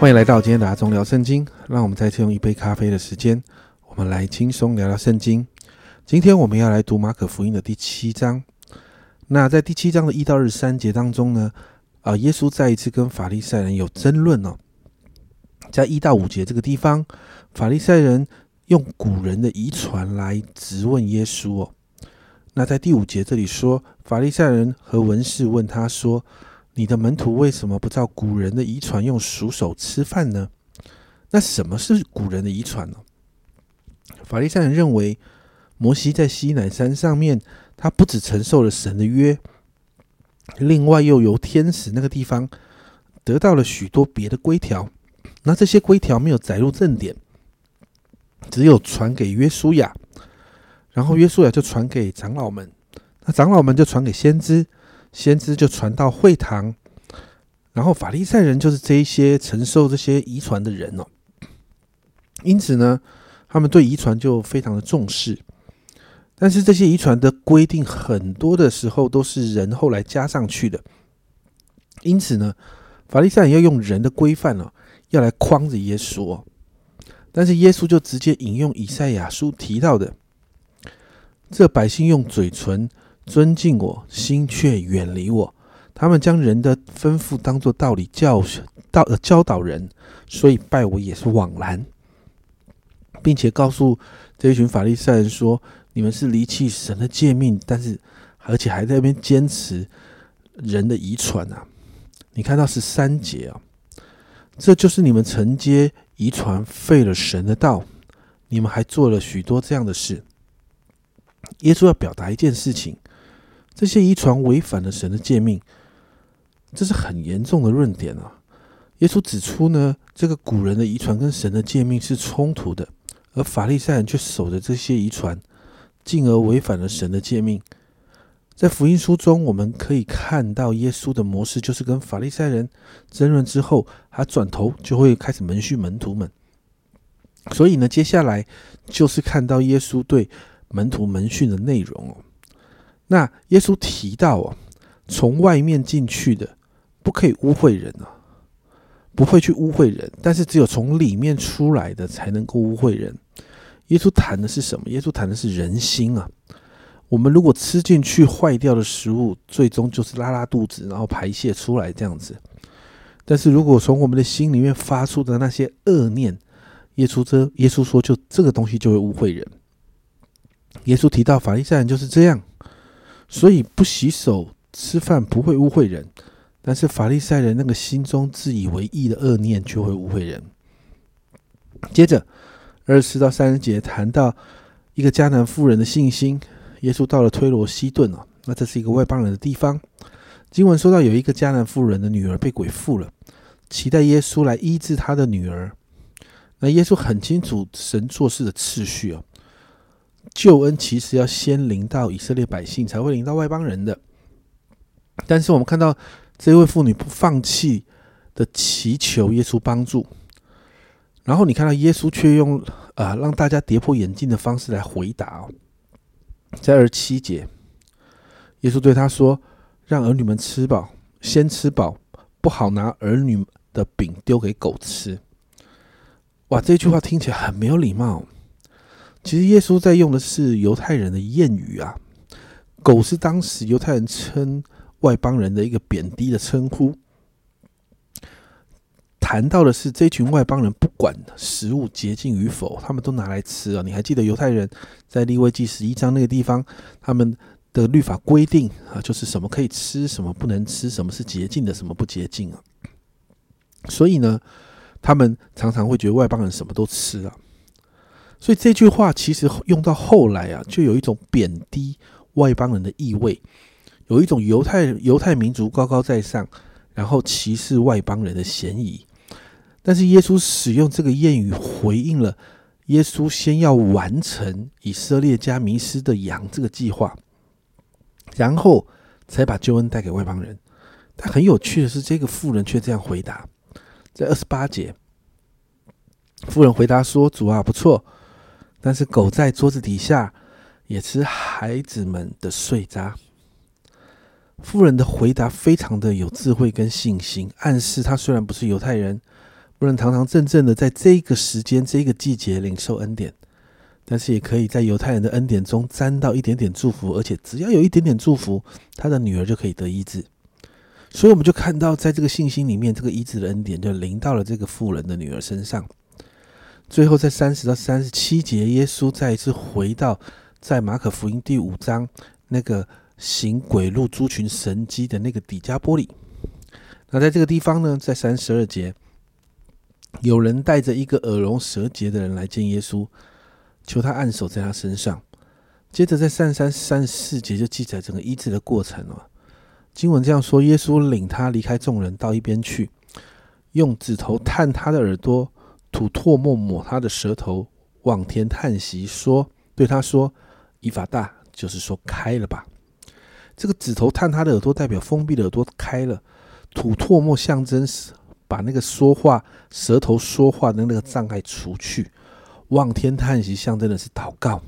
欢迎来到今天的阿忠聊圣经。让我们再次用一杯咖啡的时间，我们来轻松聊聊圣经。今天我们要来读马可福音的第七章。那在第七章的一到二十三节当中呢，啊，耶稣再一次跟法利赛人有争论哦。在一到五节这个地方，法利赛人用古人的遗传来质问耶稣哦。那在第五节这里说，法利赛人和文士问他说：“你的门徒为什么不照古人的遗传用熟手吃饭呢？”那什么是古人的遗传呢？法利赛人认为，摩西在西乃山上面，他不只承受了神的约，另外又由天使那个地方得到了许多别的规条。那这些规条没有载入正典，只有传给约书亚。然后约书亚就传给长老们，那长老们就传给先知，先知就传到会堂，然后法利赛人就是这一些承受这些遗传的人哦。因此呢，他们对遗传就非常的重视。但是这些遗传的规定很多的时候都是人后来加上去的，因此呢，法利赛人要用人的规范哦，要来框着耶稣哦。但是耶稣就直接引用以赛亚书提到的。这百姓用嘴唇尊敬我，心却远离我。他们将人的吩咐当作道理教道教导人，所以拜我也是枉然，并且告诉这一群法利赛人说：“你们是离弃神的诫命，但是而且还在那边坚持人的遗传啊！”你看到十三节啊，这就是你们承接遗传废了神的道，你们还做了许多这样的事。耶稣要表达一件事情：这些遗传违反了神的诫命，这是很严重的论点啊！耶稣指出呢，这个古人的遗传跟神的诫命是冲突的，而法利赛人却守着这些遗传，进而违反了神的诫命。在福音书中，我们可以看到耶稣的模式，就是跟法利赛人争论之后，他转头就会开始门训门徒们。所以呢，接下来就是看到耶稣对。门徒门训的内容哦，那耶稣提到哦，从外面进去的不可以污秽人啊，不会去污秽人，但是只有从里面出来的才能够污秽人。耶稣谈的是什么？耶稣谈的是人心啊。我们如果吃进去坏掉的食物，最终就是拉拉肚子，然后排泄出来这样子。但是如果从我们的心里面发出的那些恶念，耶稣这耶稣说，就这个东西就会污秽人。耶稣提到法利赛人就是这样，所以不洗手吃饭不会污秽人，但是法利赛人那个心中自以为意的恶念就会污秽人。接着二十四到三十节谈到一个迦南妇人的信心，耶稣到了推罗西顿哦，那这是一个外邦人的地方。经文说到有一个迦南妇人的女儿被鬼附了，期待耶稣来医治他的女儿。那耶稣很清楚神做事的次序哦。救恩其实要先临到以色列百姓，才会临到外邦人的。但是我们看到这位妇女不放弃的祈求耶稣帮助，然后你看到耶稣却用啊让大家跌破眼镜的方式来回答哦。在二十七节，耶稣对他说：“让儿女们吃饱，先吃饱，不好拿儿女的饼丢给狗吃。”哇，这句话听起来很没有礼貌。其实耶稣在用的是犹太人的谚语啊，狗是当时犹太人称外邦人的一个贬低的称呼。谈到的是这群外邦人不管食物洁净与否，他们都拿来吃啊。你还记得犹太人在利未记十一章那个地方，他们的律法规定啊，就是什么可以吃，什么不能吃，什么是洁净的，什么不洁净啊。所以呢，他们常常会觉得外邦人什么都吃啊。所以这句话其实用到后来啊，就有一种贬低外邦人的意味，有一种犹太犹太民族高高在上，然后歧视外邦人的嫌疑。但是耶稣使用这个谚语回应了耶稣先要完成以色列加迷失的羊这个计划，然后才把救恩带给外邦人。但很有趣的是，这个妇人却这样回答，在二十八节，妇人回答说：“主啊，不错。”但是狗在桌子底下也吃孩子们的碎渣。妇人的回答非常的有智慧跟信心，暗示他虽然不是犹太人，不能堂堂正正的在这个时间、这个季节领受恩典，但是也可以在犹太人的恩典中沾到一点点祝福，而且只要有一点点祝福，他的女儿就可以得医治。所以我们就看到，在这个信心里面，这个医治的恩典就临到了这个妇人的女儿身上。最后，在三十到三十七节，耶稣再一次回到在马可福音第五章那个行鬼路猪群神迹的那个底加波里。那在这个地方呢，在三十二节，有人带着一个耳聋舌结的人来见耶稣，求他按手在他身上。接着在三三三十四节就记载整个医治的过程了。经文这样说：耶稣领他离开众人，到一边去，用指头探他的耳朵，吐唾沫抹他的舌头，望天叹息，说：“对他说，以法大，就是说开了吧。”这个指头探他的耳朵，代表封闭的耳朵开了；吐唾沫象征把那个说话舌头说话的那个障碍除去；望天叹息象征的是祷告。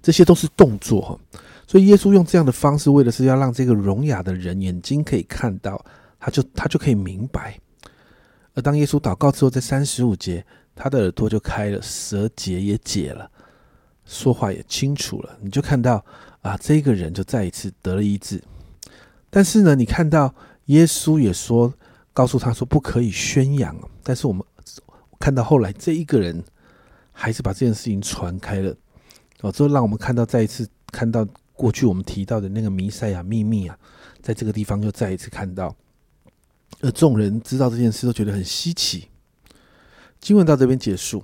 这些都是动作。所以耶稣用这样的方式，为的是要让这个聋哑的人眼睛可以看到，他就他就可以明白。而当耶稣祷告之后，在三十五节，他的耳朵就开了，舌结也解了，说话也清楚了。你就看到啊，这个人就再一次得了医治。但是呢，你看到耶稣也说，告诉他说不可以宣扬。但是我们看到后来这一个人还是把这件事情传开了。哦，这让我们看到再一次看到。过去我们提到的那个弥赛亚秘密啊，在这个地方又再一次看到，而众人知道这件事都觉得很稀奇。经文到这边结束，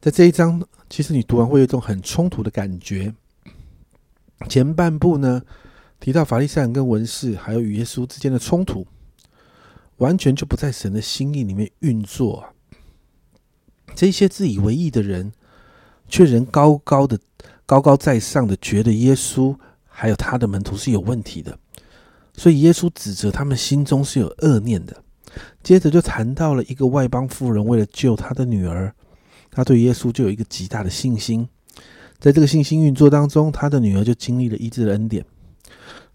在这一章，其实你读完会有一种很冲突的感觉。前半部呢，提到法利赛人跟文士还有与耶稣之间的冲突，完全就不在神的心意里面运作。这些自以为意的人，却仍高高的。高高在上的觉得耶稣还有他的门徒是有问题的，所以耶稣指责他们心中是有恶念的。接着就谈到了一个外邦妇人为了救他的女儿，他对耶稣就有一个极大的信心。在这个信心运作当中，他的女儿就经历了医治的恩典。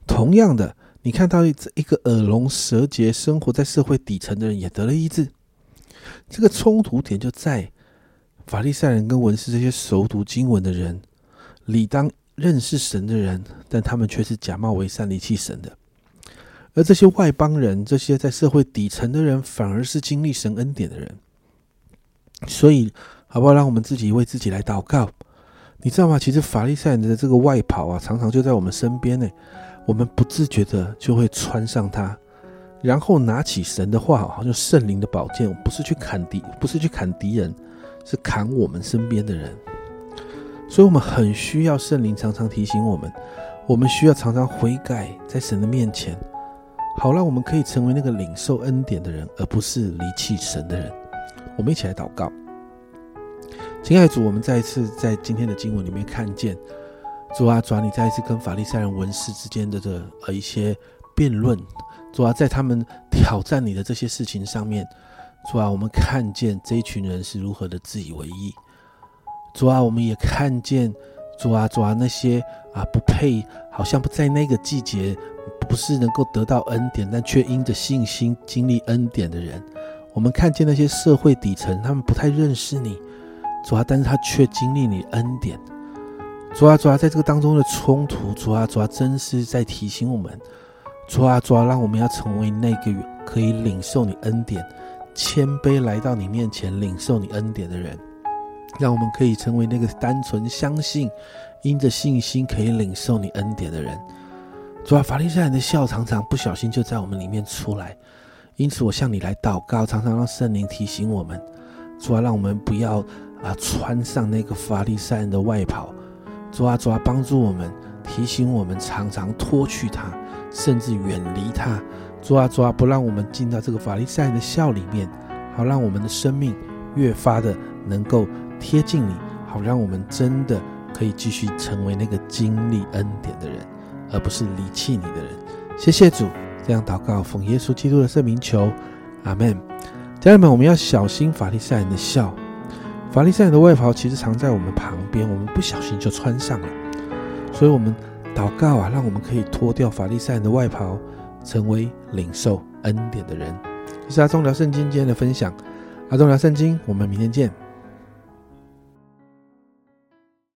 同样的，你看到一个耳聋舌结、生活在社会底层的人也得了医治。这个冲突点就在法利赛人跟文士这些熟读经文的人。理当认识神的人，但他们却是假冒为善、离弃神的；而这些外邦人，这些在社会底层的人，反而是经历神恩典的人。所以，好不好？让我们自己为自己来祷告。你知道吗？其实法利赛人的这个外袍啊，常常就在我们身边呢。我们不自觉的就会穿上它，然后拿起神的话，好像圣灵的宝剑，不是去砍敌，不是去砍敌人，是砍我们身边的人。所以，我们很需要圣灵常常提醒我们，我们需要常常悔改，在神的面前，好让我们可以成为那个领受恩典的人，而不是离弃神的人。我们一起来祷告，亲爱的主，我们再一次在今天的经文里面看见，主啊，主啊，你再一次跟法利赛人文士之间的这呃一些辩论，主啊，在他们挑战你的这些事情上面，主啊，我们看见这一群人是如何的自以为意。主啊，我们也看见主啊，主啊，那些啊不配，好像不在那个季节，不是能够得到恩典，但却因着信心经历恩典的人。我们看见那些社会底层，他们不太认识你，主啊，但是他却经历你恩典。主啊，主啊，在这个当中的冲突，主啊，主啊，真是在提醒我们，主啊，主啊，让我们要成为那个可以领受你恩典、谦卑来到你面前领受你恩典的人。让我们可以成为那个单纯相信、因着信心可以领受你恩典的人。主啊，法利赛人的笑常常不小心就在我们里面出来，因此我向你来祷告，常常让圣灵提醒我们。主啊，让我们不要啊穿上那个法利赛人的外袍。主啊，主啊，帮助我们，提醒我们常常脱去它，甚至远离它。主啊，主啊，不让我们进到这个法利赛人的笑里面，好让我们的生命越发的能够。贴近你，好让我们真的可以继续成为那个经历恩典的人，而不是离弃你的人。谢谢主，这样祷告，奉耶稣基督的圣名求，阿门。家人们，我们要小心法利赛人的笑。法利赛人的外袍其实藏在我们旁边，我们不小心就穿上了。所以，我们祷告啊，让我们可以脱掉法利赛人的外袍，成为领受恩典的人。这是阿忠聊圣经今天的分享。阿忠聊圣经，我们明天见。